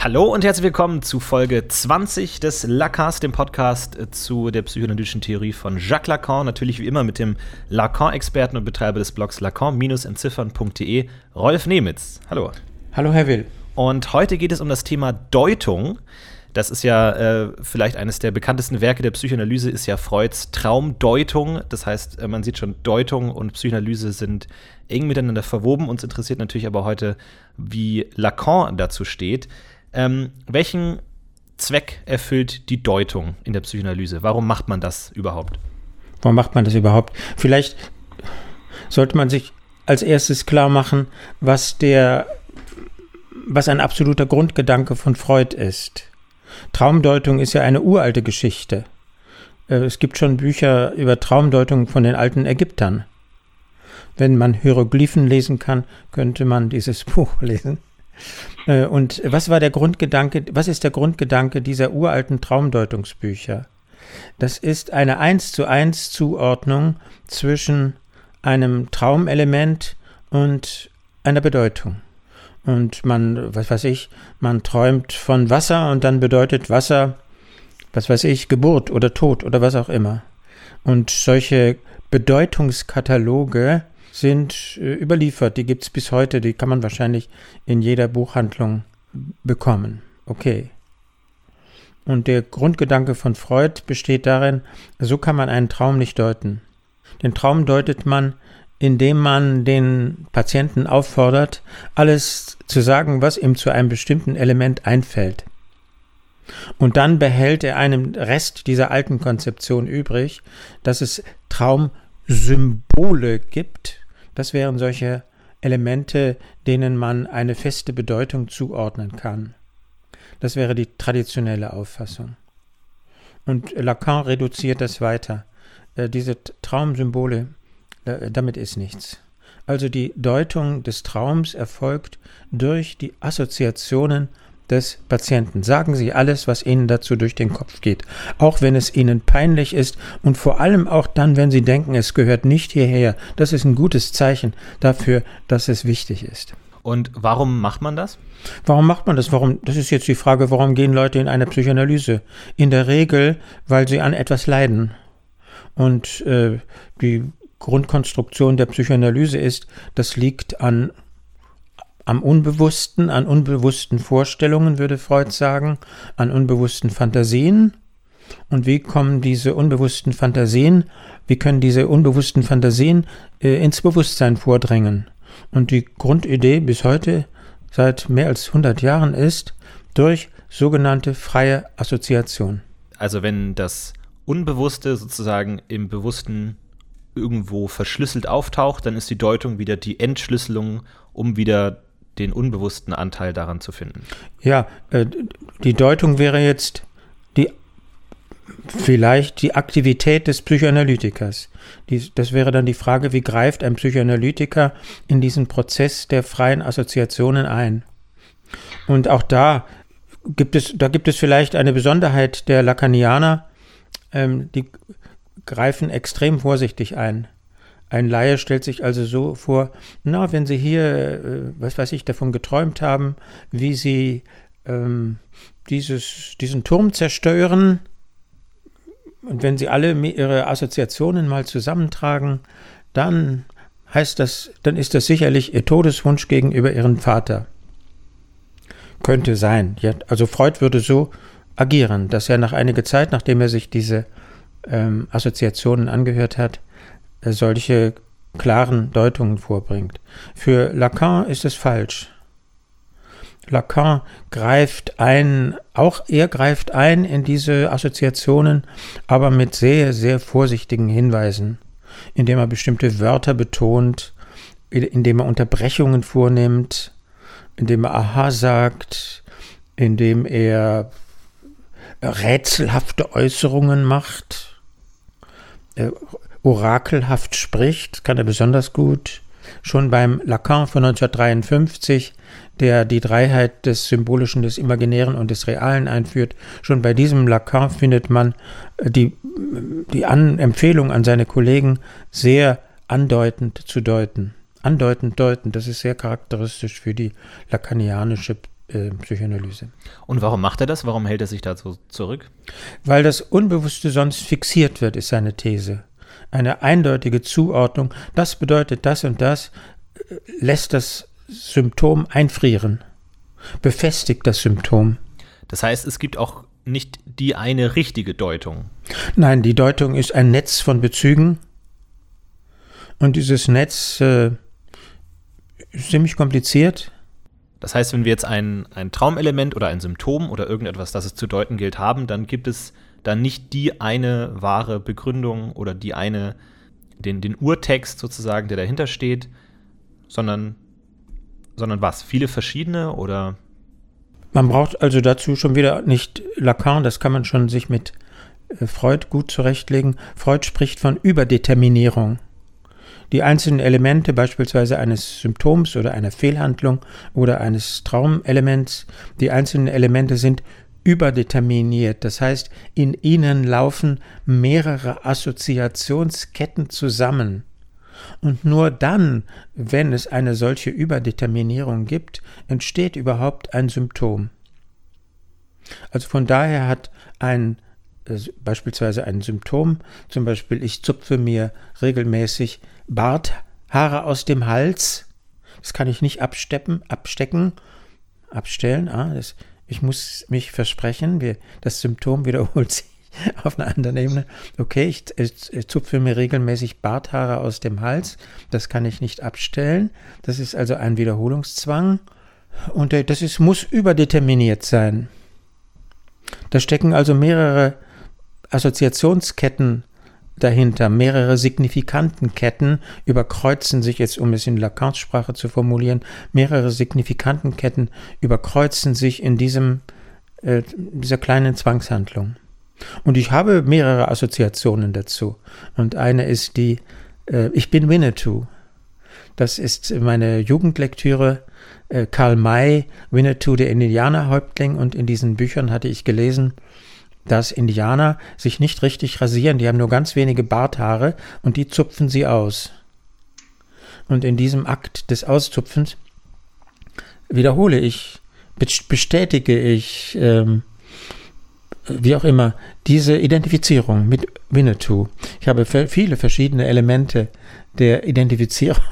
Hallo und herzlich willkommen zu Folge 20 des Lacans, dem Podcast äh, zu der psychoanalytischen Theorie von Jacques Lacan. Natürlich wie immer mit dem Lacan-Experten und Betreiber des Blogs lacan-entziffern.de, Rolf Nemitz. Hallo. Hallo, Herr Will. Und heute geht es um das Thema Deutung. Das ist ja äh, vielleicht eines der bekanntesten Werke der Psychoanalyse, ist ja Freuds Traumdeutung. Das heißt, äh, man sieht schon, Deutung und Psychoanalyse sind eng miteinander verwoben. Uns interessiert natürlich aber heute, wie Lacan dazu steht. Ähm, welchen Zweck erfüllt die Deutung in der Psychoanalyse? Warum macht man das überhaupt? Warum macht man das überhaupt? Vielleicht sollte man sich als erstes klar machen, was der, was ein absoluter Grundgedanke von Freud ist. Traumdeutung ist ja eine uralte Geschichte. Äh, es gibt schon Bücher über Traumdeutung von den alten Ägyptern. Wenn man Hieroglyphen lesen kann, könnte man dieses Buch lesen. Äh, und was war der Grundgedanke, was ist der Grundgedanke dieser uralten Traumdeutungsbücher? Das ist eine eins zu eins Zuordnung zwischen einem Traumelement und einer Bedeutung. Und man, was weiß ich, man träumt von Wasser und dann bedeutet Wasser, was weiß ich, Geburt oder Tod oder was auch immer. Und solche Bedeutungskataloge sind äh, überliefert. Die gibt es bis heute. Die kann man wahrscheinlich in jeder Buchhandlung bekommen. Okay. Und der Grundgedanke von Freud besteht darin, so kann man einen Traum nicht deuten. Den Traum deutet man, indem man den Patienten auffordert, alles zu sagen, was ihm zu einem bestimmten Element einfällt. Und dann behält er einen Rest dieser alten Konzeption übrig, dass es Traumsymbole gibt, das wären solche Elemente, denen man eine feste Bedeutung zuordnen kann. Das wäre die traditionelle Auffassung. Und Lacan reduziert das weiter. Äh, diese Traumsymbole, damit ist nichts. Also die Deutung des Traums erfolgt durch die Assoziationen des Patienten. Sagen Sie alles, was Ihnen dazu durch den Kopf geht, auch wenn es Ihnen peinlich ist und vor allem auch dann, wenn Sie denken, es gehört nicht hierher. Das ist ein gutes Zeichen dafür, dass es wichtig ist. Und warum macht man das? Warum macht man das? Warum? Das ist jetzt die Frage, warum gehen Leute in eine Psychoanalyse? In der Regel, weil sie an etwas leiden. Und äh, die Grundkonstruktion der Psychoanalyse ist, das liegt an am Unbewussten, an unbewussten Vorstellungen, würde Freud sagen, an unbewussten Fantasien. Und wie kommen diese unbewussten Fantasien, wie können diese unbewussten Fantasien äh, ins Bewusstsein vordringen? Und die Grundidee bis heute, seit mehr als 100 Jahren, ist durch sogenannte freie Assoziation. Also wenn das Unbewusste sozusagen im Bewussten irgendwo verschlüsselt auftaucht, dann ist die Deutung wieder die Entschlüsselung, um wieder den unbewussten Anteil daran zu finden. Ja, äh, die Deutung wäre jetzt die vielleicht die Aktivität des Psychoanalytikers. Die, das wäre dann die Frage, wie greift ein Psychoanalytiker in diesen Prozess der freien Assoziationen ein? Und auch da gibt es, da gibt es vielleicht eine Besonderheit der Lacanianer, ähm, die greifen extrem vorsichtig ein. Ein Laie stellt sich also so vor, na, wenn Sie hier, äh, was weiß ich, davon geträumt haben, wie Sie ähm, dieses, diesen Turm zerstören, und wenn Sie alle Ihre Assoziationen mal zusammentragen, dann heißt das, dann ist das sicherlich Ihr Todeswunsch gegenüber Ihrem Vater. Könnte sein. Ja, also Freud würde so agieren, dass er nach einiger Zeit, nachdem er sich diese ähm, Assoziationen angehört hat, solche klaren Deutungen vorbringt. Für Lacan ist es falsch. Lacan greift ein, auch er greift ein in diese Assoziationen, aber mit sehr, sehr vorsichtigen Hinweisen, indem er bestimmte Wörter betont, indem er Unterbrechungen vornimmt, indem er Aha sagt, indem er rätselhafte Äußerungen macht, orakelhaft spricht, kann er besonders gut. Schon beim Lacan von 1953, der die Dreiheit des Symbolischen, des Imaginären und des Realen einführt, schon bei diesem Lacan findet man äh, die, die an Empfehlung an seine Kollegen sehr andeutend zu deuten. Andeutend deuten, das ist sehr charakteristisch für die lacanianische äh, Psychoanalyse. Und warum macht er das? Warum hält er sich da so zurück? Weil das Unbewusste sonst fixiert wird, ist seine These. Eine eindeutige Zuordnung, das bedeutet das und das, äh, lässt das Symptom einfrieren, befestigt das Symptom. Das heißt, es gibt auch nicht die eine richtige Deutung. Nein, die Deutung ist ein Netz von Bezügen. Und dieses Netz äh, ist ziemlich kompliziert. Das heißt, wenn wir jetzt ein, ein Traumelement oder ein Symptom oder irgendetwas, das es zu deuten gilt, haben, dann gibt es dann nicht die eine wahre Begründung oder die eine, den, den Urtext sozusagen, der dahinter steht, sondern, sondern was? Viele verschiedene oder? Man braucht also dazu schon wieder nicht Lacan, das kann man schon sich mit äh, Freud gut zurechtlegen. Freud spricht von Überdeterminierung. Die einzelnen Elemente beispielsweise eines Symptoms oder einer Fehlhandlung oder eines Traumelements, die einzelnen Elemente sind überdeterminiert. Das heißt, in ihnen laufen mehrere Assoziationsketten zusammen. Und nur dann, wenn es eine solche Überdeterminierung gibt, entsteht überhaupt ein Symptom. Also von daher hat ein äh, beispielsweise ein Symptom, zum Beispiel ich zupfe mir regelmäßig Barthaare aus dem Hals, das kann ich nicht absteppen, abstecken, abstellen, ah, das, ich muss mich versprechen, wir, das Symptom wiederholt sich auf einer anderen Ebene. Okay, ich, ich, ich, zupfe mir regelmäßig Barthaare aus dem Hals. Das kann ich nicht abstellen. Das ist also ein Wiederholungszwang. Und äh, das ist, muss überdeterminiert sein. Da stecken also mehrere Assoziationsketten dahinter, mehrere Signifikantenketten überkreuzen sich jetzt, um es in Lacans Sprache zu formulieren, mehrere Signifikantenketten überkreuzen sich in diesem, äh, dieser kleinen Zwangshandlung. Und ich habe mehrere Assoziationen dazu. Und eine ist die, äh, ich bin Winnetou. Das ist meine Jugendlektüre. Äh, Karl May, Winnetou, der Indianerhäuptling. Und in diesen Büchern hatte ich gelesen, dass Indianer sich nicht richtig rasieren. Die haben nur ganz wenige Barthaare und die zupfen sie aus. Und in diesem Akt des Auszupfens wiederhole ich, bestätige ich, ähm, wie auch immer, diese Identifizierung mit Winnetou. Ich habe viele verschiedene Elemente der Identifizierung,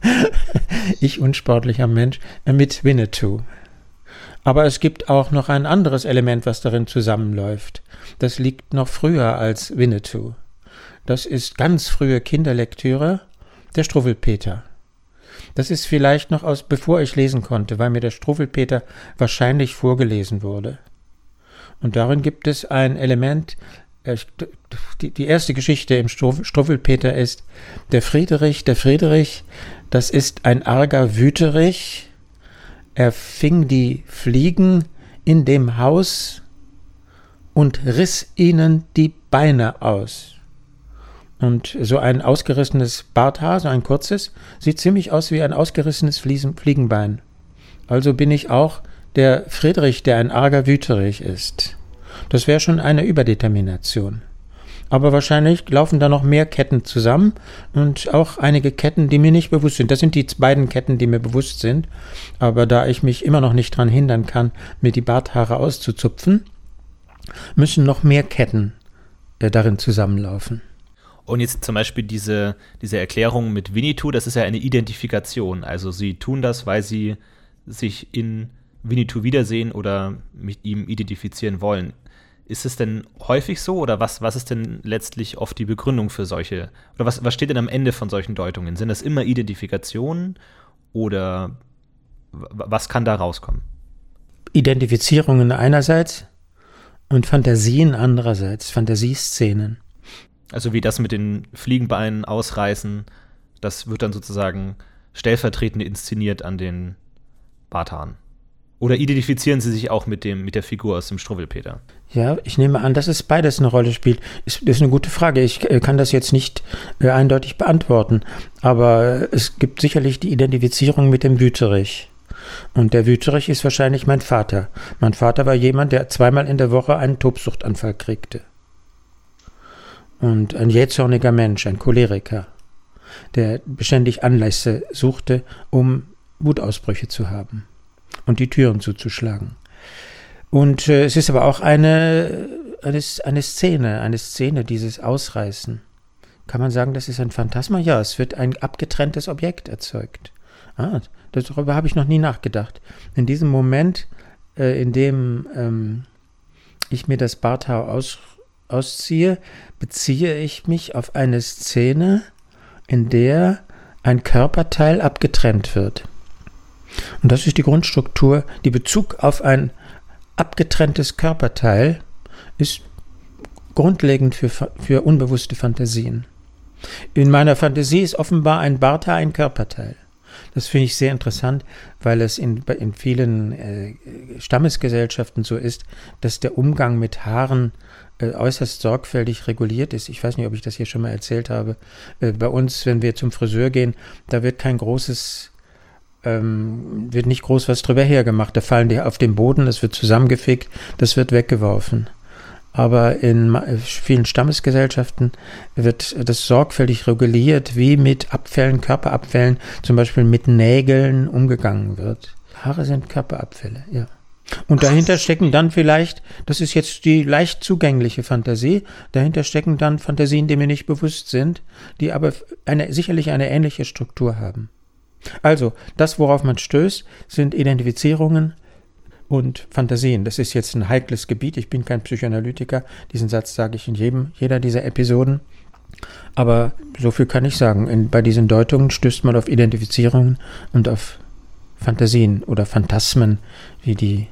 ich unsportlicher Mensch, mit Winnetou. Aber es gibt auch noch ein anderes Element, was darin zusammenläuft. Das liegt noch früher als Winnetou. Das ist ganz frühe Kinderlektüre, der Struwwelpeter. Das ist vielleicht noch aus, bevor ich lesen konnte, weil mir der Struwwelpeter wahrscheinlich vorgelesen wurde. Und darin gibt es ein Element, äh, die, erste Geschichte im Struwwelpeter ist der Friedrich. Der Friedrich, das ist ein arger Wüterich, er fing die Fliegen in dem Haus und riss ihnen die Beine aus. Und so ein ausgerissenes Barthaar, so ein kurzes, sieht ziemlich aus wie ein ausgerissenes Fliegenbein. Also bin ich auch der Friedrich, der ein arger Wüterich ist. Das wäre schon eine Überdetermination. Aber wahrscheinlich laufen da noch mehr Ketten zusammen und auch einige Ketten, die mir nicht bewusst sind. Das sind die beiden Ketten, die mir bewusst sind. Aber da ich mich immer noch nicht daran hindern kann, mir die Barthaare auszuzupfen, müssen noch mehr Ketten äh, darin zusammenlaufen. Und jetzt zum Beispiel diese, diese Erklärung mit Winnetou, das ist ja eine Identifikation. Also sie tun das, weil sie sich in Winnetou wiedersehen oder mit ihm identifizieren wollen. Ist es denn häufig so oder was, was ist denn letztlich oft die Begründung für solche, oder was, was steht denn am Ende von solchen Deutungen? Sind das immer Identifikationen oder was kann da rauskommen? Identifizierungen einerseits und Fantasien andererseits, Fantasieszenen. Also wie das mit den Fliegenbeinen ausreißen, das wird dann sozusagen stellvertretend inszeniert an den Barthaaren. Oder identifizieren Sie sich auch mit, dem, mit der Figur aus dem Struwwelpeter? Ja, ich nehme an, dass es beides eine Rolle spielt. Das ist eine gute Frage. Ich äh, kann das jetzt nicht äh, eindeutig beantworten. Aber es gibt sicherlich die Identifizierung mit dem Wüterich. Und der Wüterich ist wahrscheinlich mein Vater. Mein Vater war jemand, der zweimal in der Woche einen Tobsuchtanfall kriegte. Und ein jähzorniger Mensch, ein Choleriker, der beständig Anlässe suchte, um Wutausbrüche zu haben. und die Türen zuzuschlagen. Und äh, es ist aber auch eine, eine, eine Szene, eine Szene, dieses Ausreißen. Kann man sagen, das ist ein Phantasma? Ja, es wird ein abgetrenntes Objekt erzeugt. Ah, darüber habe ich noch nie nachgedacht. In diesem Moment, äh, in dem ähm, ich mir das Barthaar aus, ausziehe, beziehe ich mich auf eine Szene, in der ein Körperteil abgetrennt wird. Und das ist die Grundstruktur. Die Bezug auf ein abgetrenntes Körperteil ist grundlegend für, für unbewusste Fantasien. In meiner Fantasie ist offenbar ein Barthaar ein Körperteil. Das finde ich sehr interessant, weil es in, in vielen äh, Stammesgesellschaften so ist, dass der Umgang mit Haaren äh, äußerst sorgfältig reguliert ist. Ich weiß nicht, ob ich das hier schon mal erzählt habe. Äh, bei uns, wenn wir zum Friseur gehen, da wird kein großes ähm, wird nicht groß was drüber hergemacht. Da fallen die auf den Boden, das wird zusammengefegt, das wird weggeworfen. Aber in vielen Stammesgesellschaften wird das sorgfältig reguliert, wie mit Abfällen, Körperabfällen, zum Beispiel mit Nägeln umgegangen wird. Haare sind Körperabfälle, ja. Und dahinter stecken dann vielleicht, das ist jetzt die leicht zugängliche Fantasie, dahinter stecken dann Fantasien, die mir nicht bewusst sind, die aber eine, sicherlich eine ähnliche Struktur haben. Also, das, worauf man stößt, sind Identifizierungen und Fantasien. Das ist jetzt ein heikles Gebiet. Ich bin kein Psychoanalytiker. Diesen Satz sage ich in jedem, jeder dieser Episoden. Aber so viel kann ich sagen. In, bei diesen Deutungen stößt man auf Identifizierungen und auf Fantasien oder Phantasmen, wie die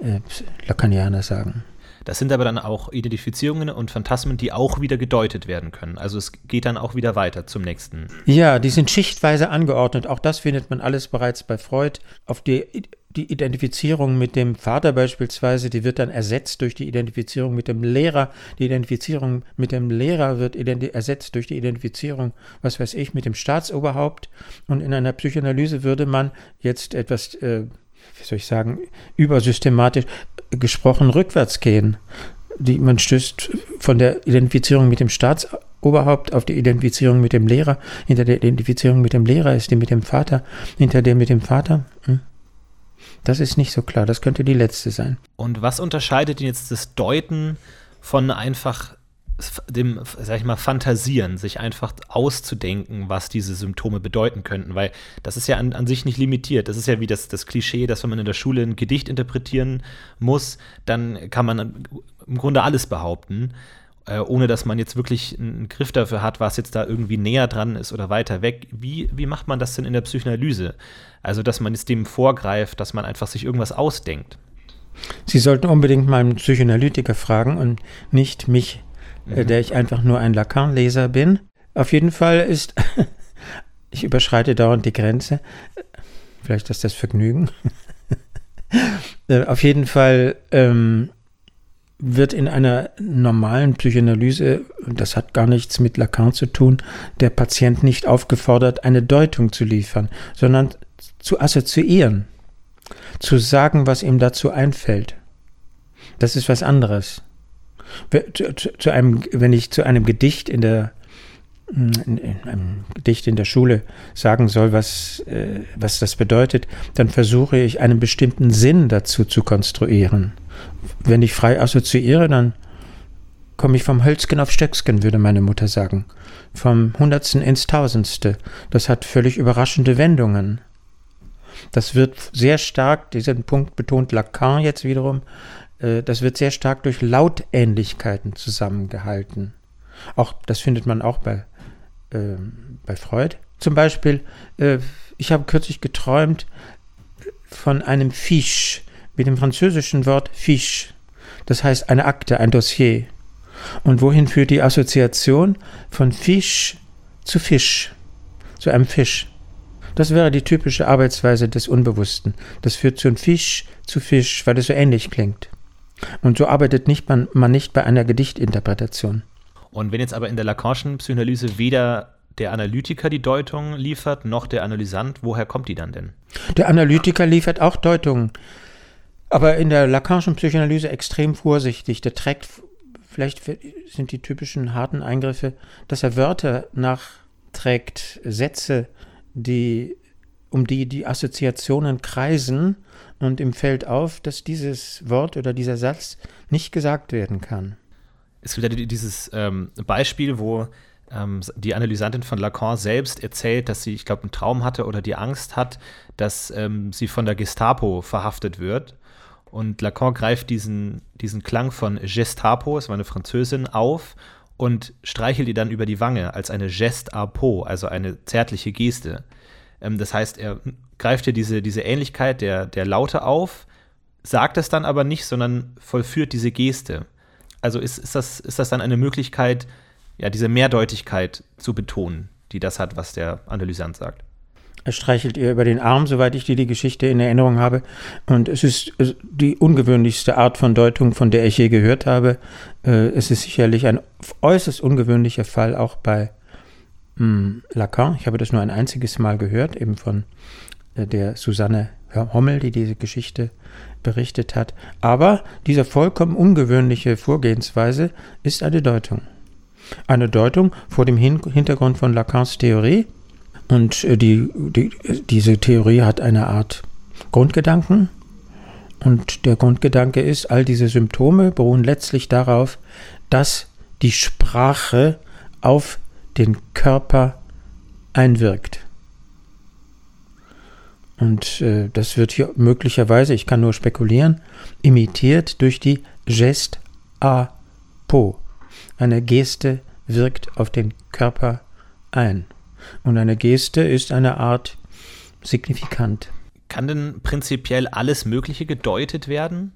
äh, Lacanianer sagen. Das sind aber dann auch Identifizierungen und Phantasmen, die auch wieder gedeutet werden können. Also es geht dann auch wieder weiter zum nächsten. Ja, die sind schichtweise angeordnet. Auch das findet man alles bereits bei Freud. Auf die, die Identifizierung mit dem Vater beispielsweise, die wird dann ersetzt durch die Identifizierung mit dem Lehrer. Die Identifizierung mit dem Lehrer wird ersetzt durch die Identifizierung, was weiß ich, mit dem Staatsoberhaupt. Und in einer Psychoanalyse würde man jetzt etwas, äh, wie soll ich sagen, übersystematisch gesprochen rückwärts gehen. Die, man stößt von der Identifizierung mit dem Staatsoberhaupt auf die Identifizierung mit dem Lehrer. Hinter der Identifizierung mit dem Lehrer ist die mit dem Vater. Hinter der mit dem Vater. Hm? Das ist nicht so klar. Das könnte die letzte sein. Und was unterscheidet jetzt das Deuten von einfach dem, sag ich mal, Fantasieren, sich einfach auszudenken, was diese Symptome bedeuten könnten, weil das ist ja an, an sich nicht limitiert. Das ist ja wie das, das Klischee, dass wenn man in der Schule ein Gedicht interpretieren muss, dann kann man im Grunde alles behaupten, äh, ohne dass man jetzt wirklich einen Griff dafür hat, was jetzt da irgendwie näher dran ist oder weiter weg. Wie, wie macht man das denn in der Psychoanalyse? Also, dass man jetzt dem vorgreift, dass man einfach sich irgendwas ausdenkt. Sie sollten unbedingt mal einen Psychoanalytiker fragen und nicht mich mhm. der ich einfach nur ein Lacan-Leser bin. Auf jeden Fall ist, ich überschreite dauernd die Grenze, vielleicht ist das Vergnügen. Äh, auf jeden Fall ähm, wird in einer normalen Psychoanalyse, das hat gar nichts mit Lacan zu tun, der Patient nicht aufgefordert, eine Deutung zu liefern, sondern zu assoziieren, zu sagen, was ihm dazu einfällt. Das ist was anderes zu, einem, wenn ich zu einem Gedicht in der in einem Gedicht in der Schule sagen soll, was, äh, was das bedeutet, dann versuche ich einen bestimmten Sinn dazu zu konstruieren. Wenn ich frei assoziiere, dann komme ich vom Hölzgen auf Stöcksken, würde meine Mutter sagen. Vom Hundertsten ins Tausendste. Das hat völlig überraschende Wendungen. Das wird sehr stark, diesen Punkt betont Lacan jetzt wiederum, das wird sehr stark durch Lautähnlichkeiten zusammengehalten. Auch das findet man auch bei, äh, bei Freud. Zum Beispiel, äh, ich habe kürzlich geträumt von einem Fiche mit dem französischen Wort Fiche. Das heißt eine Akte, ein Dossier. Und wohin führt die Assoziation von Fisch zu Fisch, zu einem Fisch? Das wäre die typische Arbeitsweise des Unbewussten. Das führt zu einem Fisch zu Fisch, weil es so ähnlich klingt. Und so arbeitet nicht man, man nicht bei einer Gedichtinterpretation. Und wenn jetzt aber in der Lacanischen Psychoanalyse weder der Analytiker die Deutung liefert, noch der Analysant, woher kommt die dann denn? Der Analytiker liefert auch Deutungen, aber in der Lacanischen Psychoanalyse extrem vorsichtig. Der trägt, vielleicht sind die typischen harten Eingriffe, dass er Wörter nachträgt, Sätze, die um die die Assoziationen kreisen und ihm fällt auf, dass dieses Wort oder dieser Satz nicht gesagt werden kann. Es gibt ja dieses ähm, Beispiel, wo ähm, die Analysantin von Lacan selbst erzählt, dass sie, ich glaube, einen Traum hatte oder die Angst hat, dass ähm, sie von der Gestapo verhaftet wird. Und Lacan greift diesen, diesen Klang von Gestapo, es war eine Französin, auf und streichelt ihr dann über die Wange als eine peau, also eine zärtliche Geste. Ähm, das heißt, er greift ihr diese, diese Ähnlichkeit der, der Laute auf, sagt es dann aber nicht, sondern vollführt diese Geste. Also ist, ist, das, ist das dann eine Möglichkeit, ja, diese Mehrdeutigkeit zu betonen, die das hat, was der Analysant sagt? Er streichelt ihr über den Arm, soweit ich dir die Geschichte in Erinnerung habe. Und es ist die ungewöhnlichste Art von Deutung, von der ich je gehört habe. Äh, es ist sicherlich ein äußerst ungewöhnlicher Fall auch bei hm, Lacan. Ich habe das nur ein einziges Mal gehört, eben von der Susanne Hommel, die diese Geschichte berichtet hat. Aber diese vollkommen ungewöhnliche Vorgehensweise ist eine Deutung. Eine Deutung vor dem Hintergrund von Lacans Theorie. Und äh, die, die, diese Theorie hat eine Art Grundgedanken. Und der Grundgedanke ist, all diese Symptome beruhen letztlich darauf, dass die Sprache auf den Körper einwirkt. Und äh, das wird hier möglicherweise, ich kann nur spekulieren, imitiert durch die Geste à peau. Eine Geste wirkt auf den Körper ein. Und eine Geste ist eine Art signifikant. Kann denn prinzipiell alles Mögliche gedeutet werden?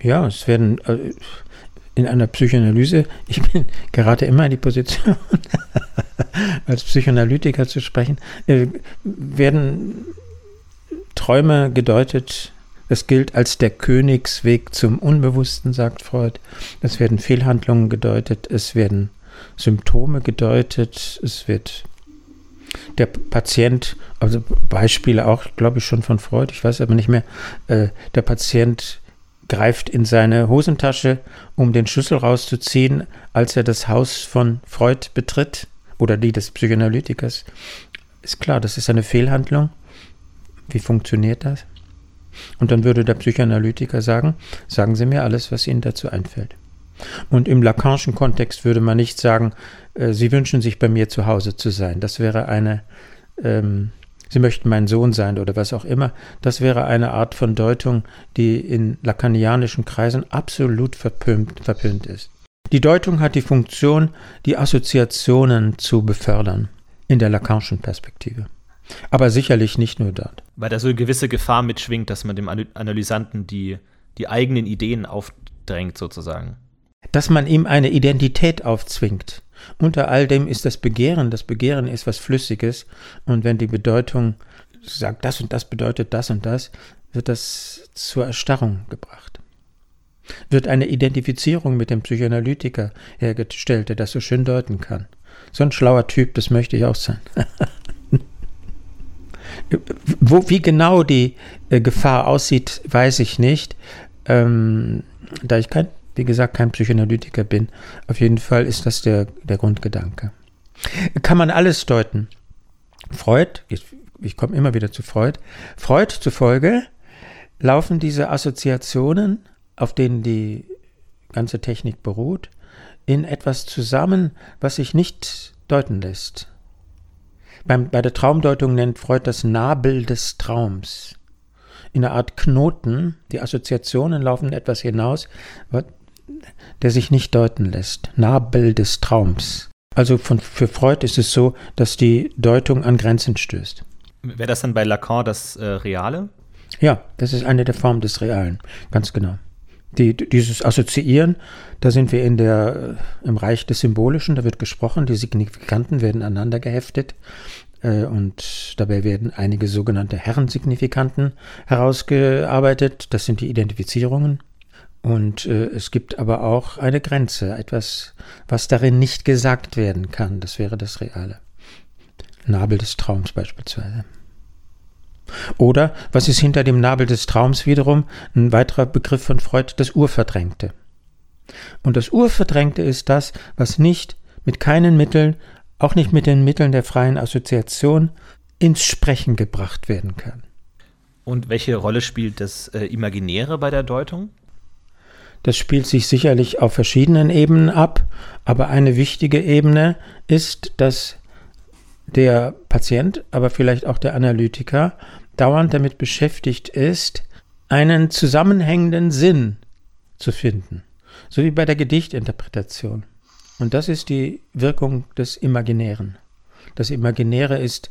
Ja, es werden äh, in einer Psychoanalyse, ich bin gerade immer in die Position, als Psychoanalytiker zu sprechen, äh, werden Träume gedeutet. Es gilt als der Königsweg zum Unbewussten, sagt Freud. Es werden Fehlhandlungen gedeutet, es werden Symptome gedeutet, es wird der Patient, also Beispiele auch, glaube ich, schon von Freud, ich weiß aber nicht mehr, äh, der Patient greift in seine Hosentasche, um den Schlüssel rauszuziehen, als er das Haus von Freud betritt oder die des Psychoanalytikers. Ist klar, das ist eine Fehlhandlung. Wie funktioniert das? Und dann würde der Psychoanalytiker sagen, sagen Sie mir alles, was Ihnen dazu einfällt. Und im Lacanischen Kontext würde man nicht sagen, äh, Sie wünschen sich bei mir zu Hause zu sein. Das wäre eine, ähm, Sie möchten mein Sohn sein oder was auch immer. Das wäre eine Art von Deutung, die in lacanianischen Kreisen absolut verpönt, verpönt ist. Die Deutung hat die Funktion, die Assoziationen zu befördern in der Lacanischen Perspektive. Aber sicherlich nicht nur dort. Weil da so eine gewisse Gefahr mitschwingt, dass man dem Analysanten die, die eigenen Ideen aufdrängt, sozusagen. Dass man ihm eine Identität aufzwingt. Unter all dem ist das Begehren. Das Begehren ist was Flüssiges. Und wenn die Bedeutung sagt, das und das bedeutet das und das, wird das zur Erstarrung gebracht. Wird eine Identifizierung mit dem Psychoanalytiker hergestellt, der das so schön deuten kann. So ein schlauer Typ, das möchte ich auch sein. Wo, wie genau die äh, Gefahr aussieht, weiß ich nicht. Ähm, da ich kein, wie gesagt, kein Psychoanalytiker bin, auf jeden Fall ist das der, der Grundgedanke. Kann man alles deuten? Freud, ich, ich komme immer wieder zu Freud, Freud zufolge laufen diese Assoziationen, auf denen die ganze Technik beruht, in etwas zusammen, was sich nicht deuten lässt. Beim, bei der Traumdeutung nennt Freud das Nabel des Traums. In einer Art Knoten, die Assoziationen laufen etwas hinaus, der sich nicht deuten lässt. Nabel des Traums. Also von, für Freud ist es so, dass die Deutung an Grenzen stößt. Wäre das dann bei Lacan das äh, Reale? Ja, das ist eine der Formen des Realen, ganz genau. Die, dieses Assoziieren, da sind wir in der, im Reich des Symbolischen, da wird gesprochen, die Signifikanten werden aneinander geheftet äh, und dabei werden einige sogenannte Herrensignifikanten herausgearbeitet, das sind die Identifizierungen. Und äh, es gibt aber auch eine Grenze, etwas, was darin nicht gesagt werden kann, das wäre das Reale. Nabel des Traums beispielsweise. Oder, was ist hinter dem Nabel des Traums wiederum ein weiterer Begriff von Freud, das Urverdrängte. Und das Urverdrängte ist das, was nicht mit keinen Mitteln, auch nicht mit den Mitteln der freien Assoziation, ins Sprechen gebracht werden kann. Und welche Rolle spielt das äh, Imaginäre bei der Deutung? Das spielt sich sicherlich auf verschiedenen Ebenen ab, aber eine wichtige Ebene ist, dass der Patient, aber vielleicht auch der Analytiker dauernd damit beschäftigt ist, einen zusammenhängenden Sinn zu finden, so wie bei der Gedichtinterpretation. Und das ist die Wirkung des Imaginären. Das Imaginäre ist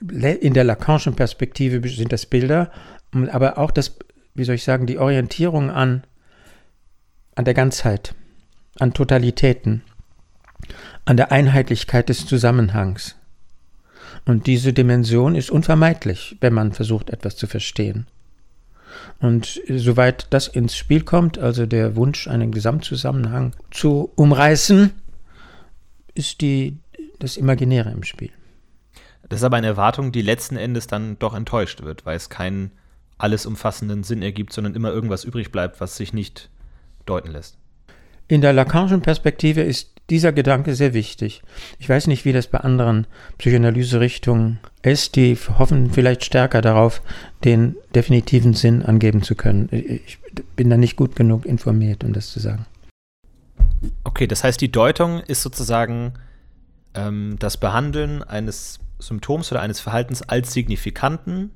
in der Lacanischen Perspektive sind das Bilder, aber auch das, wie soll ich sagen, die Orientierung an, an der Ganzheit, an Totalitäten, an der Einheitlichkeit des Zusammenhangs. Und diese Dimension ist unvermeidlich, wenn man versucht, etwas zu verstehen. Und soweit das ins Spiel kommt, also der Wunsch, einen Gesamtzusammenhang zu umreißen, ist die, das Imaginäre im Spiel. Das ist aber eine Erwartung, die letzten Endes dann doch enttäuscht wird, weil es keinen alles umfassenden Sinn ergibt, sondern immer irgendwas übrig bleibt, was sich nicht deuten lässt. In der Lacanischen Perspektive ist dieser Gedanke sehr wichtig. Ich weiß nicht, wie das bei anderen Psychoanalyse-Richtungen ist, die hoffen vielleicht stärker darauf, den definitiven Sinn angeben zu können. Ich bin da nicht gut genug informiert, um das zu sagen. Okay, das heißt, die Deutung ist sozusagen ähm, das Behandeln eines Symptoms oder eines Verhaltens als Signifikanten,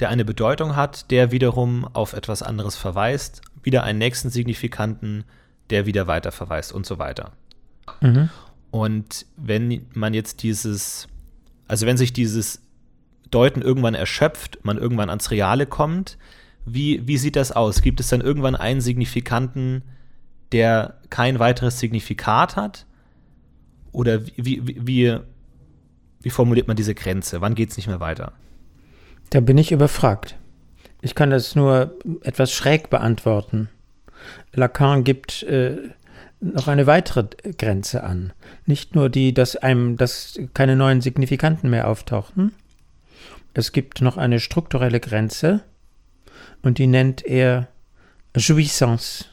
der eine Bedeutung hat, der wiederum auf etwas anderes verweist, wieder einen nächsten Signifikanten, der wieder weiter verweist und so weiter. Mhm. Und wenn man jetzt dieses, also wenn sich dieses Deuten irgendwann erschöpft, man irgendwann ans Reale kommt, wie, wie sieht das aus? Gibt es dann irgendwann einen Signifikanten, der kein weiteres Signifikat hat? Oder wie, wie, wie, wie formuliert man diese Grenze? Wann geht es nicht mehr weiter? Da bin ich überfragt. Ich kann das nur etwas schräg beantworten. Lacan gibt äh, noch eine weitere Grenze an. Nicht nur die, dass einem, dass keine neuen Signifikanten mehr auftauchten. Es gibt noch eine strukturelle Grenze und die nennt er Jouissance,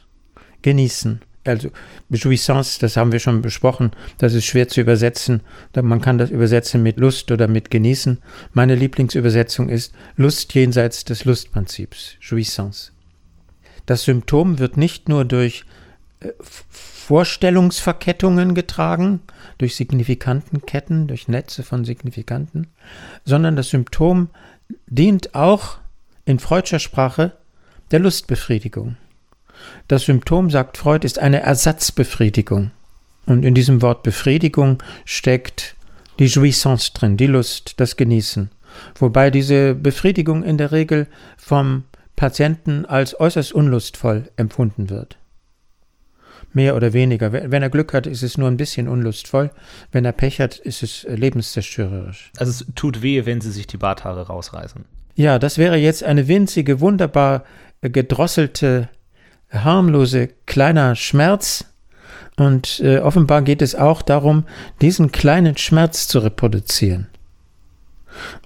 genießen. Also Jouissance, das haben wir schon besprochen, das ist schwer zu übersetzen. Man kann das übersetzen mit Lust oder mit Genießen. Meine Lieblingsübersetzung ist Lust jenseits des Lustprinzips, Jouissance. Das Symptom wird nicht nur durch äh, Vorstellungsverkettungen getragen, durch Signifikantenketten, durch Netze von Signifikanten, sondern das Symptom dient auch in Freudscher Sprache der Lustbefriedigung. Das Symptom, sagt Freud, ist eine Ersatzbefriedigung. Und in diesem Wort Befriedigung steckt die Jouissance drin, die Lust, das Genießen. Wobei diese Befriedigung in der Regel vom Patienten als äußerst unlustvoll empfunden wird. Mehr oder weniger. Wenn er Glück hat, ist es nur ein bisschen unlustvoll. Wenn er Pech hat, ist es lebenszerstörerisch. Also es tut weh, wenn sie sich die Barthaare rausreißen. Ja, das wäre jetzt eine winzige, wunderbar gedrosselte harmlose kleiner Schmerz. Und äh, offenbar geht es auch darum, diesen kleinen Schmerz zu reproduzieren.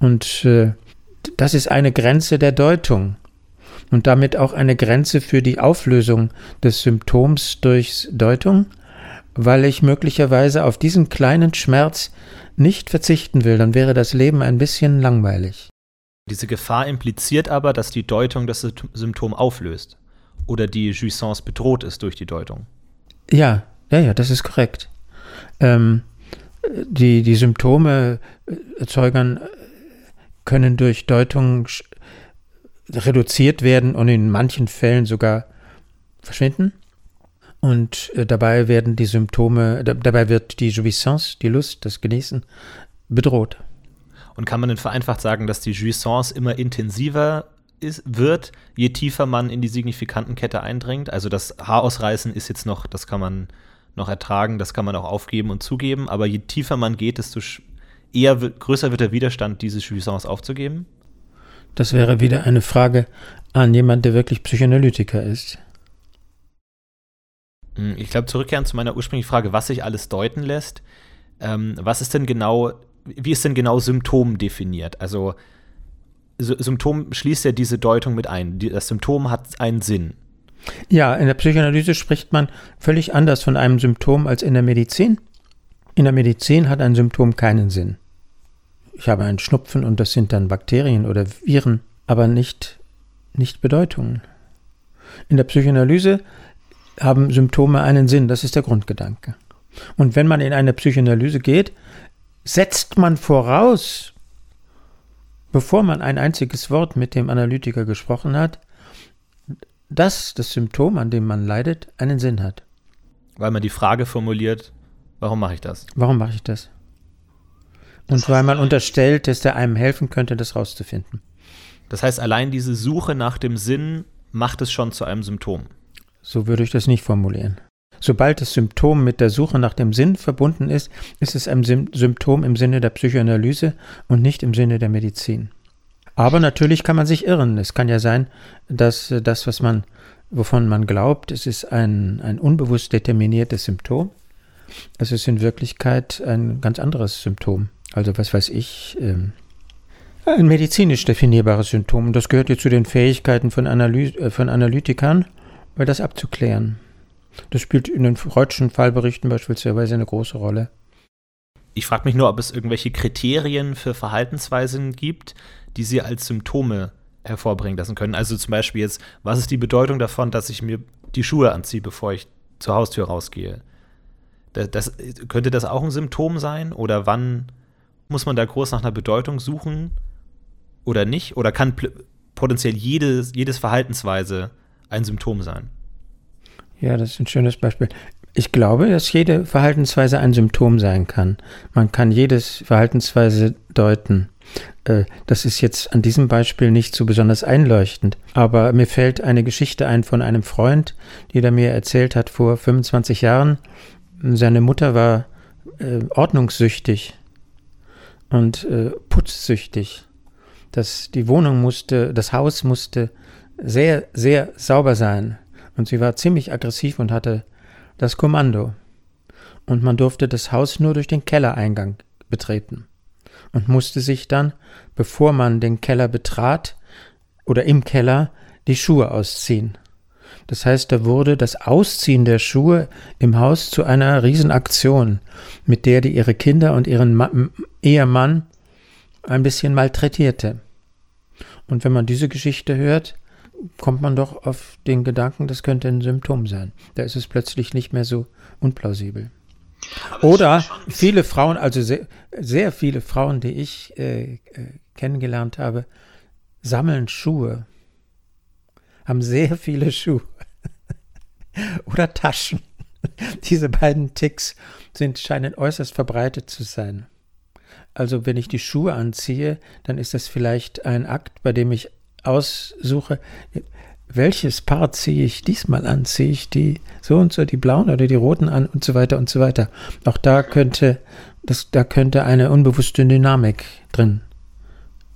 Und äh, das ist eine Grenze der Deutung und damit auch eine Grenze für die Auflösung des Symptoms durch Deutung, weil ich möglicherweise auf diesen kleinen Schmerz nicht verzichten will, dann wäre das Leben ein bisschen langweilig. Diese Gefahr impliziert aber, dass die Deutung das Symptom auflöst oder die Jouissance bedroht ist durch die Deutung. Ja, ja, ja, das ist korrekt. Ähm, die, die Symptome äh, erzeugen äh, können durch Deutung reduziert werden und in manchen Fällen sogar verschwinden. Und äh, dabei werden die Symptome, da, dabei wird die Jouissance, die Lust, das Genießen bedroht. Und kann man denn vereinfacht sagen, dass die Jouissance immer intensiver ist, wird, je tiefer man in die Signifikantenkette eindringt. Also das Haarausreißen ist jetzt noch, das kann man noch ertragen, das kann man auch aufgeben und zugeben, aber je tiefer man geht, desto eher größer wird der Widerstand, diese Jouissance aufzugeben. Das wäre wieder eine Frage an jemand, der wirklich Psychoanalytiker ist. Hm, ich glaube, zurückkehren zu meiner ursprünglichen Frage, was sich alles deuten lässt. Ähm, was ist denn genau, wie ist denn genau Symptom definiert? Also Symptom schließt ja diese Deutung mit ein. Das Symptom hat einen Sinn. Ja, in der Psychoanalyse spricht man völlig anders von einem Symptom als in der Medizin. In der Medizin hat ein Symptom keinen Sinn. Ich habe einen Schnupfen und das sind dann Bakterien oder Viren, aber nicht, nicht Bedeutungen. In der Psychoanalyse haben Symptome einen Sinn, das ist der Grundgedanke. Und wenn man in eine Psychoanalyse geht, setzt man voraus, bevor man ein einziges Wort mit dem Analytiker gesprochen hat, dass das Symptom, an dem man leidet, einen Sinn hat. Weil man die Frage formuliert, warum mache ich das? Warum mache ich das? Und weil man unterstellt, dass der einem helfen könnte, das rauszufinden. Das heißt, allein diese Suche nach dem Sinn macht es schon zu einem Symptom. So würde ich das nicht formulieren. Sobald das Symptom mit der Suche nach dem Sinn verbunden ist, ist es ein Symptom im Sinne der Psychoanalyse und nicht im Sinne der Medizin. Aber natürlich kann man sich irren. Es kann ja sein, dass das, was man, wovon man glaubt, es ist ein, ein unbewusst determiniertes Symptom. Es ist in Wirklichkeit ein ganz anderes Symptom. Also was weiß ich, ähm, ein medizinisch definierbares Symptom. Das gehört ja zu den Fähigkeiten von, Analy äh, von Analytikern, weil das abzuklären. Das spielt in den freudschen Fallberichten beispielsweise eine große Rolle. Ich frage mich nur, ob es irgendwelche Kriterien für Verhaltensweisen gibt, die Sie als Symptome hervorbringen lassen können. Also zum Beispiel jetzt, was ist die Bedeutung davon, dass ich mir die Schuhe anziehe, bevor ich zur Haustür rausgehe? Das, das, könnte das auch ein Symptom sein? Oder wann muss man da groß nach einer Bedeutung suchen oder nicht? Oder kann potenziell jedes, jedes Verhaltensweise ein Symptom sein? Ja, das ist ein schönes Beispiel. Ich glaube, dass jede Verhaltensweise ein Symptom sein kann. Man kann jedes Verhaltensweise deuten. Äh, das ist jetzt an diesem Beispiel nicht so besonders einleuchtend. Aber mir fällt eine Geschichte ein von einem Freund, die er mir erzählt hat vor 25 Jahren. Seine Mutter war äh, ordnungssüchtig und äh, putzsüchtig. Das, die Wohnung musste, das Haus musste sehr, sehr sauber sein. Und sie war ziemlich aggressiv und hatte das Kommando. Und man durfte das Haus nur durch den Kellereingang betreten. Und musste sich dann, bevor man den Keller betrat oder im Keller, die Schuhe ausziehen. Das heißt, da wurde das Ausziehen der Schuhe im Haus zu einer Riesenaktion, mit der die ihre Kinder und ihren Ma Ehemann ein bisschen malträtierte. Und wenn man diese Geschichte hört, kommt man doch auf den Gedanken, das könnte ein Symptom sein. Da ist es plötzlich nicht mehr so unplausibel. Oder viele Frauen, also sehr, sehr viele Frauen, die ich äh, äh, kennengelernt habe, sammeln Schuhe, haben sehr viele Schuhe oder Taschen. Diese beiden Ticks sind, scheinen äußerst verbreitet zu sein. Also wenn ich die Schuhe anziehe, dann ist das vielleicht ein Akt, bei dem ich aussuche, welches Paar ziehe ich diesmal an? Ziehe ich die so und so, die blauen oder die roten an und so weiter und so weiter. Auch da könnte, das, da könnte eine unbewusste Dynamik drin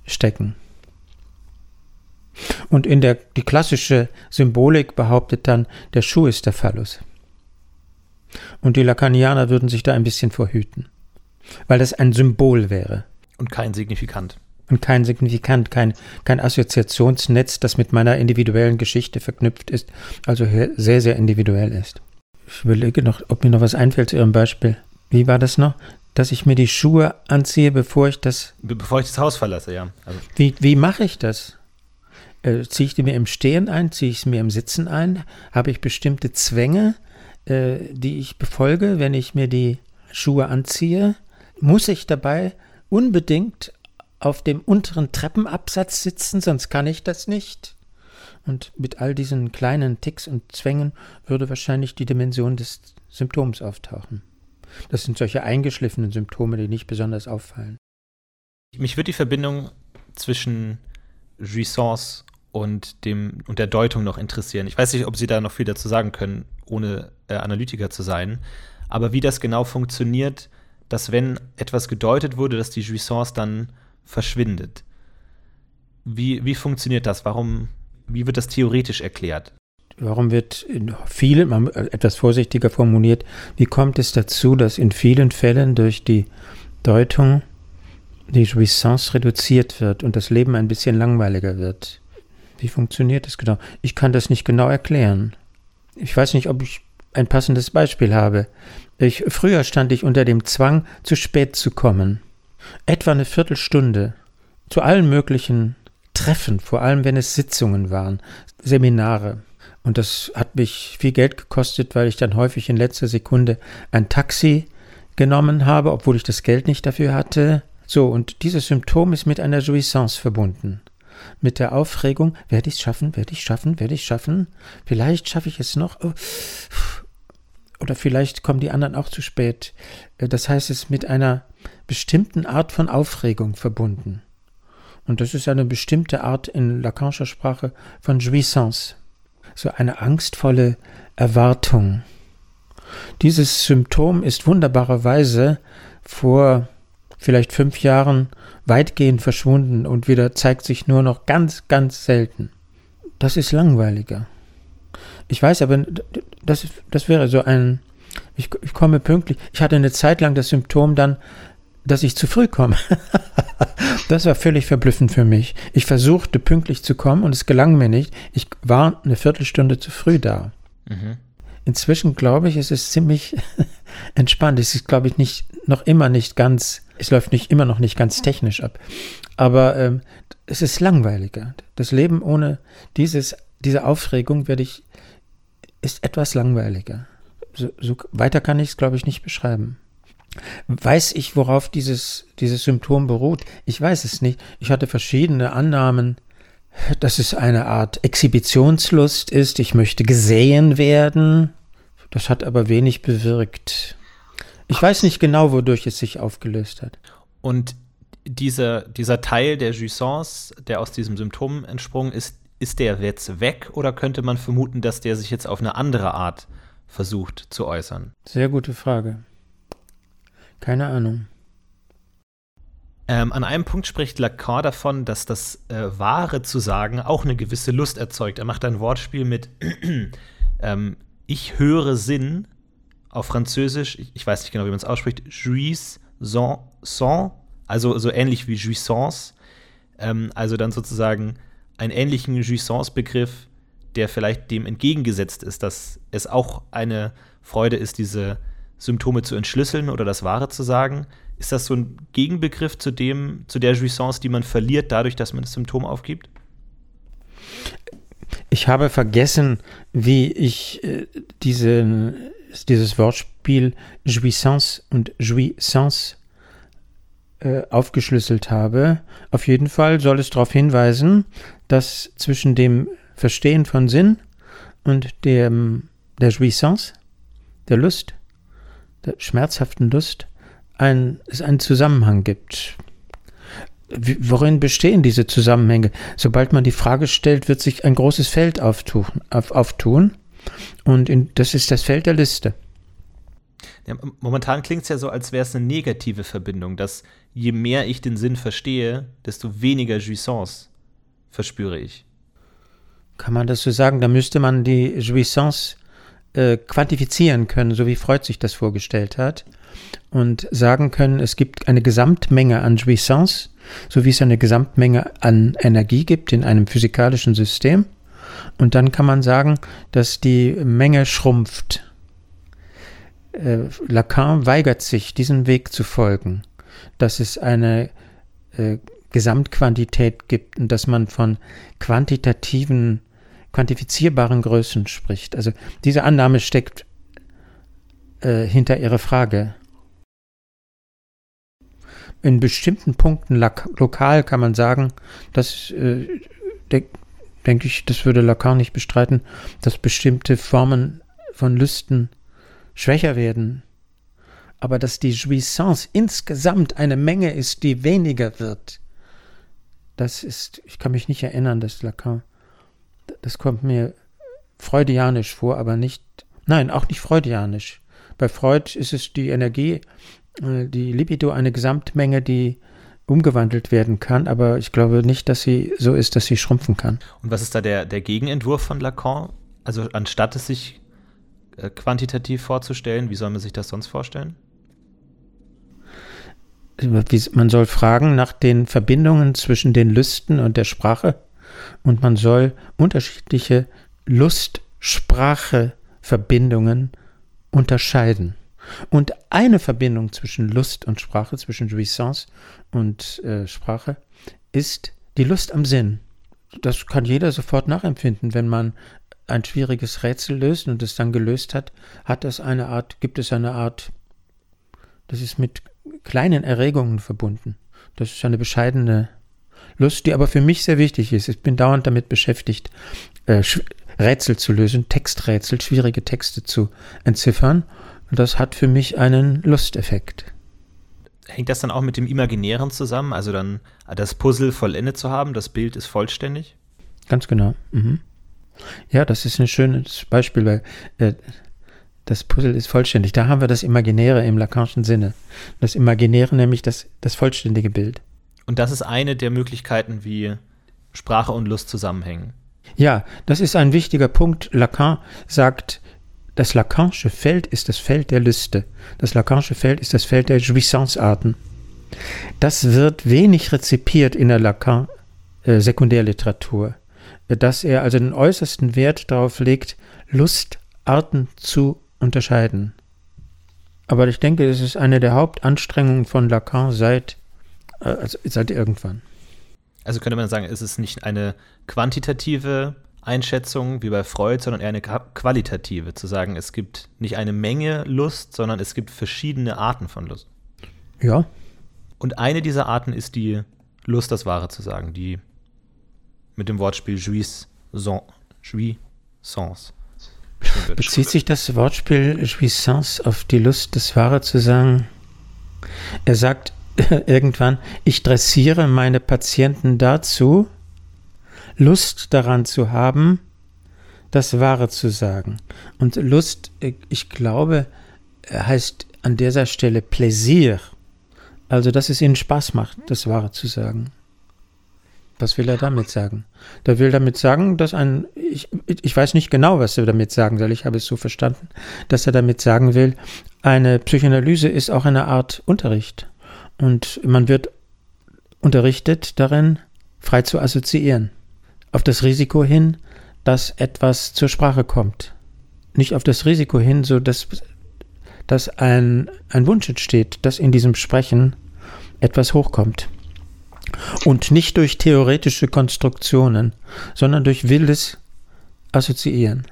stecken. Und in der, die klassische Symbolik behauptet dann, der Schuh ist der Phallus. Und die Lacanianer würden sich da ein bisschen vorhüten, weil das ein Symbol wäre. Und kein Signifikant und kein Signifikant, kein, kein Assoziationsnetz, das mit meiner individuellen Geschichte verknüpft ist, also sehr, sehr individuell ist. Ich überlege noch, ob mir noch was einfällt zu Ihrem Beispiel. Wie war das noch? Dass ich mir die Schuhe anziehe, bevor ich das. Bevor ich das Haus verlasse, ja. Also. Wie, wie mache ich das? Äh, ziehe ich die mir im Stehen ein? Ziehe ich es mir im Sitzen ein? Habe ich bestimmte Zwänge, äh, die ich befolge, wenn ich mir die Schuhe anziehe? Muss ich dabei unbedingt auf dem unteren Treppenabsatz sitzen, sonst kann ich das nicht. Und mit all diesen kleinen Ticks und Zwängen würde wahrscheinlich die Dimension des Symptoms auftauchen. Das sind solche eingeschliffenen Symptome, die nicht besonders auffallen. Mich würde die Verbindung zwischen Jouissance und, dem, und der Deutung noch interessieren. Ich weiß nicht, ob Sie da noch viel dazu sagen können, ohne äh, Analytiker zu sein. Aber wie das genau funktioniert, dass wenn etwas gedeutet wurde, dass die Jouissance dann verschwindet. Wie, wie funktioniert das? Warum, wie wird das theoretisch erklärt? Warum wird in vielen, etwas vorsichtiger formuliert, wie kommt es dazu, dass in vielen Fällen durch die Deutung die Jouissance reduziert wird und das Leben ein bisschen langweiliger wird? Wie funktioniert das genau? Ich kann das nicht genau erklären. Ich weiß nicht, ob ich ein passendes Beispiel habe. Ich, früher stand ich unter dem Zwang, zu spät zu kommen. etwa eine Viertelstunde zu allen möglichen Treffen, vor allem wenn es Sitzungen waren, Seminare. Und das hat mich viel Geld gekostet, weil ich dann häufig in letzter Sekunde ein Taxi genommen habe, obwohl ich das Geld nicht dafür hatte. So, und dieses Symptom ist mit einer Jouissance verbunden. Mit der Aufregung, werde ich es schaffen, werde ich schaffen, werde ich schaffen, vielleicht schaffe ich es noch. Oh, oder vielleicht kommen die anderen auch zu spät. Das heißt, es ist mit einer bestimmten Art von Aufregung verbunden. Und das ist eine bestimmte Art in Lacanischer Sprache von Jouissance. So eine angstvolle Erwartung. Dieses Symptom ist wunderbarerweise vor vielleicht fünf Jahren weitgehend verschwunden und wieder zeigt sich nur noch ganz, ganz selten. Das ist langweiliger. Ich weiß aber, das, das wäre so ein, ich, ich komme pünktlich. Ich hatte eine Zeit lang das Symptom dann, dass ich zu früh komme. das war völlig verblüffend für mich. Ich versuchte pünktlich zu kommen und es gelang mir nicht. Ich war eine Viertelstunde zu früh da. Mhm. Inzwischen glaube ich, es ist ziemlich entspannt. Es ist, glaube ich, nicht, noch immer nicht ganz, es läuft nicht immer noch nicht ganz technisch ab. Aber ähm, es ist langweiliger. Das Leben ohne dieses, diese Aufregung werde ich, ist etwas langweiliger. So, so weiter kann ich es, glaube ich, nicht beschreiben. Weiß ich, worauf dieses, dieses Symptom beruht? Ich weiß es nicht. Ich hatte verschiedene Annahmen, dass es eine Art Exhibitionslust ist. Ich möchte gesehen werden. Das hat aber wenig bewirkt. Ich weiß nicht genau, wodurch es sich aufgelöst hat. Und dieser, dieser Teil der Jouissance, der aus diesem Symptom entsprungen ist, ist der jetzt weg oder könnte man vermuten, dass der sich jetzt auf eine andere Art versucht zu äußern? Sehr gute Frage. Keine Ahnung. Ähm, an einem Punkt spricht Lacan davon, dass das äh, Wahre zu sagen auch eine gewisse Lust erzeugt. Er macht ein Wortspiel mit ähm, Ich höre Sinn auf Französisch, ich, ich weiß nicht genau, wie man es ausspricht, jouissance, also so ähnlich wie jouissance. Ähm, also dann sozusagen einen ähnlichen Jouissance-Begriff, der vielleicht dem entgegengesetzt ist, dass es auch eine Freude ist, diese Symptome zu entschlüsseln oder das Wahre zu sagen. Ist das so ein Gegenbegriff zu dem, zu der Jouissance, die man verliert, dadurch, dass man das Symptom aufgibt? Ich habe vergessen, wie ich äh, diese, dieses Wortspiel Jouissance und Jouissance äh, aufgeschlüsselt habe. Auf jeden Fall soll es darauf hinweisen, dass zwischen dem Verstehen von Sinn und dem, der Jouissance, der Lust, der schmerzhaften Lust ein, es einen Zusammenhang gibt. Worin bestehen diese Zusammenhänge? Sobald man die Frage stellt, wird sich ein großes Feld auftun, auf, auftun und in, das ist das Feld der Liste. Ja, momentan klingt es ja so, als wäre es eine negative Verbindung, dass je mehr ich den Sinn verstehe, desto weniger Jouissance verspüre ich. Kann man das so sagen? Da müsste man die Jouissance äh, quantifizieren können, so wie Freud sich das vorgestellt hat, und sagen können, es gibt eine Gesamtmenge an Jouissance, so wie es eine Gesamtmenge an Energie gibt in einem physikalischen System. Und dann kann man sagen, dass die Menge schrumpft. Äh, Lacan weigert sich, diesen Weg zu folgen, dass es eine äh, Gesamtquantität gibt und dass man von quantitativen quantifizierbaren Größen spricht. Also diese Annahme steckt äh, hinter Ihrer Frage. In bestimmten Punkten lokal kann man sagen, dass, äh, de denke ich, das würde Lacan nicht bestreiten, dass bestimmte Formen von Lüsten schwächer werden. Aber dass die Jouissance insgesamt eine Menge ist, die weniger wird, das ist, ich kann mich nicht erinnern, dass Lacan das kommt mir freudianisch vor, aber nicht, nein, auch nicht freudianisch. Bei Freud ist es die Energie, die Libido eine Gesamtmenge, die umgewandelt werden kann, aber ich glaube nicht, dass sie so ist, dass sie schrumpfen kann. Und was ist da der, der Gegenentwurf von Lacan? Also anstatt es sich äh, quantitativ vorzustellen, wie soll man sich das sonst vorstellen? Man soll fragen nach den Verbindungen zwischen den Lüsten und der Sprache und man soll unterschiedliche Lust-Sprache-Verbindungen unterscheiden. Und eine Verbindung zwischen Lust und Sprache, zwischen Jouissance und äh, Sprache, ist die Lust am Sinn. Das kann jeder sofort nachempfinden, wenn man ein schwieriges Rätsel löst und es dann gelöst hat, hat es eine Art, gibt es eine Art, das ist mit kleinen Erregungen verbunden. Das ist eine bescheidene Lust, die aber für mich sehr wichtig ist. Ich bin dauernd damit beschäftigt, äh, Rätsel zu lösen, Texträtsel, schwierige Texte zu entziffern. Und das hat für mich einen Lusteffekt. Hängt das dann auch mit dem Imaginären zusammen? Also dann das Puzzle vollendet zu haben, das Bild ist vollständig? Ganz genau. Mhm. Ja, das ist ein schönes Beispiel, weil äh, das Puzzle ist vollständig. Da haben wir das Imaginäre im Lacanischen Sinne. Das Imaginäre nämlich das, das vollständige Bild. Und das ist eine der Möglichkeiten, wie Sprache und Lust zusammenhängen. Ja, das ist ein wichtiger Punkt. Lacan sagt, das Lacanische Feld ist das Feld der Lüste. Das Lacanische Feld ist das Feld der Jouissance-Arten. Das wird wenig rezipiert in der Lacan-Sekundärliteratur, äh, dass er also den äußersten Wert darauf legt, Lustarten zu unterscheiden. Aber ich denke, es ist eine der Hauptanstrengungen von Lacan seit, äh, also seit irgendwann. Also könnte man sagen, ist es nicht eine quantitative Einschätzung wie bei Freud, sondern eher eine qualitative, zu sagen, es gibt nicht eine Menge Lust, sondern es gibt verschiedene Arten von Lust. Ja. Und eine dieser Arten ist die Lust, das Wahre zu sagen, die mit dem Wortspiel jouissance. jouissance Bezieht sich das Wortspiel jouissance auf die Lust, das Wahre zu sagen? Er sagt, irgendwann, ich dressiere meine Patienten dazu, Lust daran zu haben, das Wahre zu sagen. Und Lust, ich glaube, heißt an dieser Stelle Pläsier. Also, dass es ihnen Spaß macht, das Wahre zu sagen. Was will er damit sagen? Der will damit sagen, dass ein, ich, ich weiß nicht genau, was er damit sagen soll, ich habe es so verstanden, dass er damit sagen will, eine Psychoanalyse ist auch eine Art Unterricht. Und man wird unterrichtet darin, frei zu assoziieren. Auf das Risiko hin, dass etwas zur Sprache kommt. Nicht auf das Risiko hin, so dass, dass ein, ein Wunsch entsteht, dass in diesem Sprechen etwas hochkommt. Und nicht durch theoretische Konstruktionen, sondern durch wildes Assoziieren.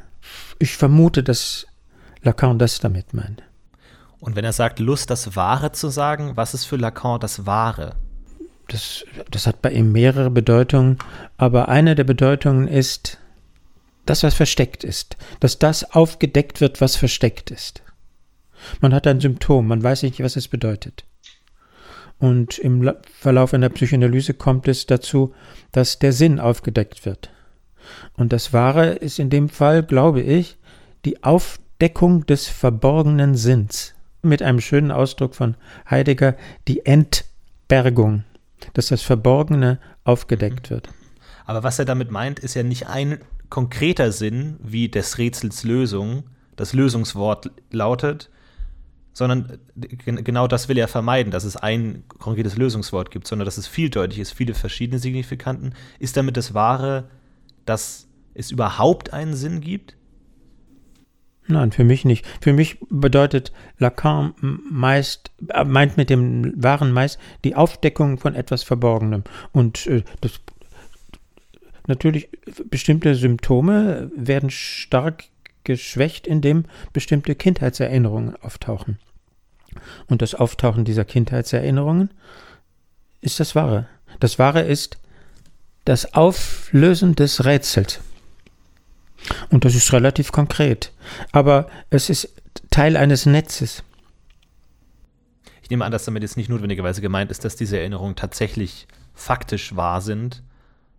Ich vermute, dass Lacan das damit meint. Und wenn er sagt, Lust, das Wahre zu sagen, was ist für Lacan das Wahre? Das, das hat bei ihm mehrere Bedeutungen, aber eine der Bedeutungen ist das, was versteckt ist, dass das aufgedeckt wird, was versteckt ist. Man hat ein Symptom, man weiß nicht, was es bedeutet. Und im Verlauf einer Psychoanalyse kommt es dazu, dass der Sinn aufgedeckt wird. Und das Wahre ist in dem Fall, glaube ich, die Aufdeckung des verborgenen Sinns mit einem schönen Ausdruck von Heidegger die Entbergung, dass das Verborgene aufgedeckt wird. Aber was er damit meint, ist ja nicht ein konkreter Sinn wie des Rätsels Lösung, das Lösungswort lautet, sondern genau das will er vermeiden, dass es ein konkretes Lösungswort gibt, sondern dass es vieldeutig ist, viele verschiedene Signifikanten. Ist damit das Wahre, dass es überhaupt einen Sinn gibt? Nein, für mich nicht. Für mich bedeutet Lacan meist, äh, meint mit dem Wahren meist die Aufdeckung von etwas Verborgenem. Und äh, das, natürlich, bestimmte Symptome werden stark geschwächt, indem bestimmte Kindheitserinnerungen auftauchen. Und das Auftauchen dieser Kindheitserinnerungen ist das Wahre. Das Wahre ist das Auflösen des Rätsels. Und das ist relativ konkret. Aber es ist Teil eines Netzes. Ich nehme an, dass damit jetzt nicht notwendigerweise gemeint ist, dass diese Erinnerungen tatsächlich faktisch wahr sind,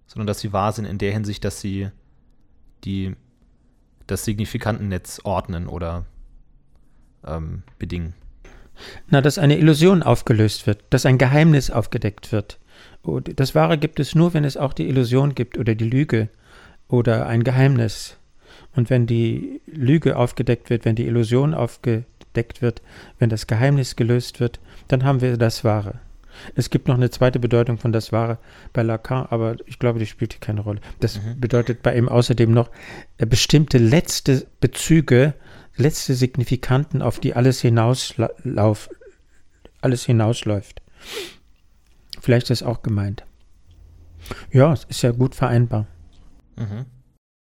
sondern dass sie wahr sind in der Hinsicht, dass sie die, das Signifikantennetz ordnen oder ähm, bedingen. Na, dass eine Illusion aufgelöst wird, dass ein Geheimnis aufgedeckt wird. Das Wahre gibt es nur, wenn es auch die Illusion gibt oder die Lüge oder ein Geheimnis. Und wenn die Lüge aufgedeckt wird, wenn die Illusion aufgedeckt wird, wenn das Geheimnis gelöst wird, dann haben wir das Wahre. Es gibt noch eine zweite Bedeutung von das Wahre bei Lacan, aber ich glaube, die spielt hier keine Rolle. Das mhm. bedeutet bei ihm außerdem noch äh, bestimmte letzte Bezüge letzte Signifikanten, auf die alles hinauslauf, alles hinausläuft. Vielleicht ist das auch gemeint. Ja, es ist ja gut vereinbar. Mhm.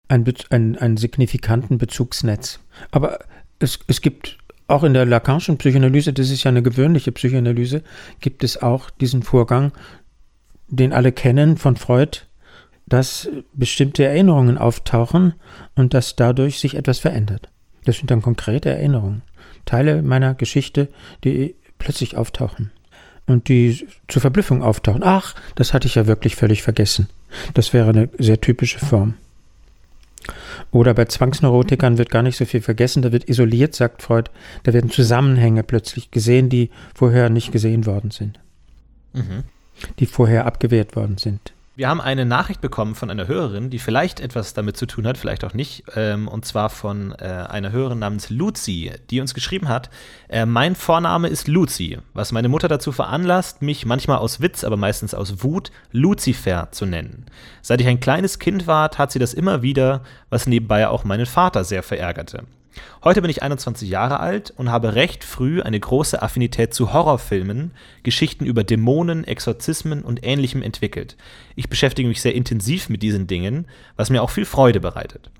Ein, ein, ein signifikanten Bezugsnetz. Aber es, es gibt auch in der Lacanischen Psychoanalyse, das ist ja eine gewöhnliche Psychoanalyse, gibt es auch diesen Vorgang, den alle kennen von Freud, dass bestimmte Erinnerungen auftauchen und dass dadurch sich etwas verändert. Das sind dann konkrete Erinnerungen. Teile meiner Geschichte, die plötzlich auftauchen und die zur Verblüffung auftauchen. Ach, das hatte ich ja wirklich völlig vergessen. Das wäre eine sehr typische Form. Oder bei Zwangsneurotikern wird gar nicht so viel vergessen, da wird isoliert, sagt Freud, da werden Zusammenhänge plötzlich gesehen, die vorher nicht gesehen worden sind. Mhm. Die vorher abgewehrt worden sind. Wir haben eine Nachricht bekommen von einer Hörerin, die vielleicht etwas damit zu tun hat, vielleicht auch nicht, ähm, und zwar von äh, einer Hörerin namens Luzi, die uns geschrieben hat, äh, mein Vorname ist Luzi, was meine Mutter dazu veranlasst, mich manchmal aus Witz, aber meistens aus Wut, Lucifer zu nennen. Seit ich ein kleines Kind war, tat sie das immer wieder, was nebenbei auch meinen Vater sehr verärgerte. Heute bin ich 21 Jahre alt und habe recht früh eine große Affinität zu Horrorfilmen, Geschichten über Dämonen, Exorzismen und ähnlichem entwickelt. Ich beschäftige mich sehr intensiv mit diesen Dingen, was mir auch viel Freude bereitet.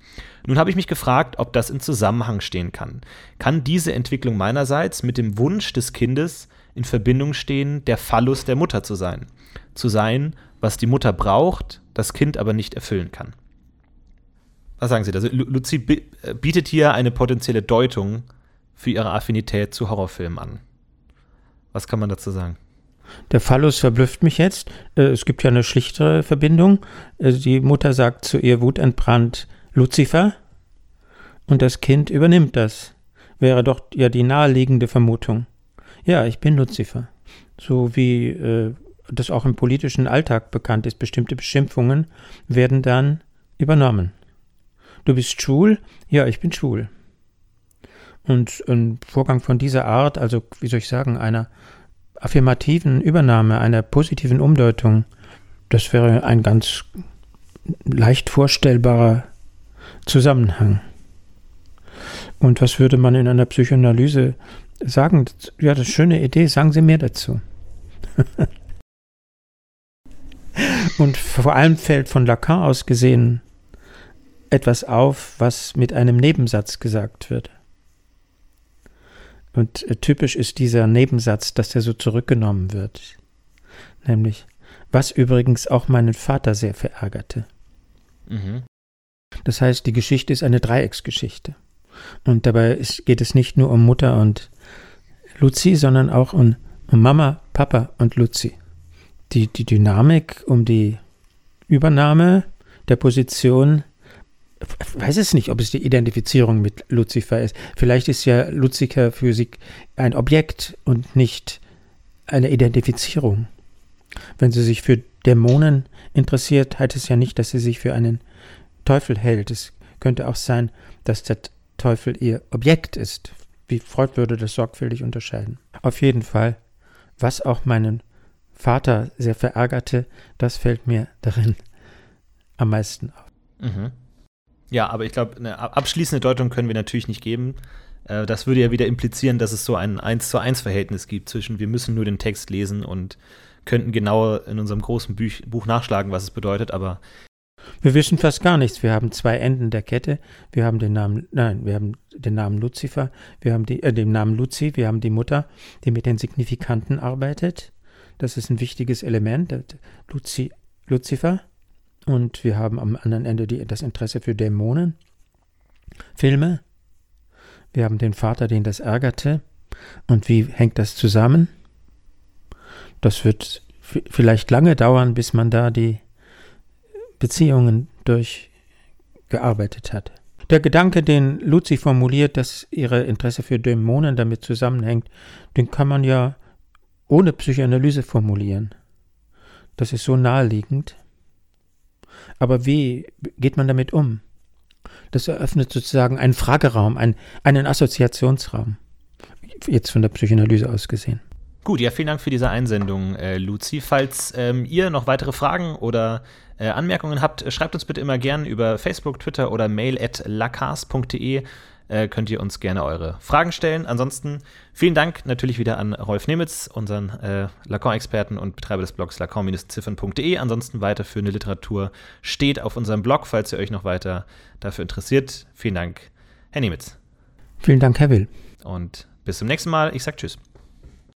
Nun habe ich mich gefragt, ob das in Zusammenhang stehen kann. Kann diese Entwicklung meinerseits mit dem Wunsch des Kindes in Verbindung stehen, der Phallus der Mutter zu sein? Zu sein, was die Mutter braucht, das Kind aber nicht erfüllen kann. Was sagen Sie da? Also, Luzi äh, bietet hier eine potenzielle Deutung für ihre Affinität zu Horrorfilmen an. Was kann man dazu sagen? Der Phallus verblüfft mich jetzt. Äh, es gibt ja eine schlichtere Verbindung. Äh, die Mutter sagt zu ihr wutentbrannt Luzifer und das Kind übernimmt das. Wäre doch ja die naheliegende Vermutung. Ja, ich bin Luzifer. So wie äh, das auch im politischen Alltag bekannt ist, bestimmte Beschimpfungen werden dann übernommen. Du bist schwul? Ja, ich bin schwul. Und ein Vorgang von dieser Art, also wie soll ich sagen, einer affirmativen Übernahme, einer positiven Umdeutung, das wäre ein ganz leicht vorstellbarer Zusammenhang. Und was würde man in einer Psychoanalyse sagen? Ja, das ist eine schöne Idee, sagen Sie mehr dazu. Und vor allem fällt von Lacan aus gesehen etwas auf, was mit einem Nebensatz gesagt wird. Und äh, typisch ist dieser Nebensatz, dass der so zurückgenommen wird. Nämlich, was übrigens auch meinen Vater sehr verärgerte. Mhm. Das heißt, die Geschichte ist eine Dreiecksgeschichte. Und dabei ist, geht es nicht nur um Mutter und Luzi, sondern auch um, um Mama, Papa und Luzi. Die, die Dynamik um die Übernahme der Position weiß es nicht, ob es die Identifizierung mit Luzifer ist. Vielleicht ist ja Luzifer für sie ein Objekt und nicht eine Identifizierung. Wenn sie sich für Dämonen interessiert, heißt es ja nicht, dass sie sich für einen Teufel hält. Es könnte auch sein, dass der Teufel ihr Objekt ist. Wie Freud würde das sorgfältig unterscheiden. Auf jeden Fall, was auch meinen Vater sehr verärgerte, das fällt mir darin am meisten auf. Mhm. Ja, aber ich glaube, eine abschließende Deutung können wir natürlich nicht geben. Äh, das würde ja wieder implizieren, dass es so ein 1 zu 1 Verhältnis gibt zwischen wir müssen nur den Text lesen und könnten genau in unserem großen Buch, Buch nachschlagen, was es bedeutet, aber wir wissen fast gar nichts. Wir haben zwei Enden der Kette. Wir haben den Namen, nein, wir haben den Namen Luzifer, wir haben die, äh, den Namen Luzi, wir haben die Mutter, die mit den Signifikanten arbeitet. Das ist ein wichtiges Element, Luzi, Luzifer. Und wir haben am anderen Ende die, das Interesse für Dämonen, Filme. Wir haben den Vater, den das ärgerte. Und wie hängt das zusammen? Das wird vielleicht lange dauern, bis man da die Beziehungen durchgearbeitet hat. Der Gedanke, den Luzi formuliert, dass ihre Interesse für Dämonen damit zusammenhängt, den kann man ja ohne Psychoanalyse formulieren. Das ist so naheliegend. Aber wie geht man damit um? Das eröffnet sozusagen einen Frageraum, einen, einen Assoziationsraum. Jetzt von der Psychoanalyse aus gesehen. Gut, ja, vielen Dank für diese Einsendung, äh, Luzi. Falls ähm, ihr noch weitere Fragen oder äh, Anmerkungen habt, schreibt uns bitte immer gern über Facebook, Twitter oder mail at lacars.de. äh, könnt ihr uns gerne eure Fragen stellen. Ansonsten vielen Dank natürlich wieder an Rolf Nemitz, unseren äh, Lacan-Experten und Betreiber des Blogs lacan-ziffern.de. Ansonsten weiterführende Literatur steht auf unserem Blog, falls ihr euch noch weiter dafür interessiert. Vielen Dank, Herr Nemitz. Vielen Dank, Herr Will. Und bis zum nächsten Mal. Ich sage Tschüss.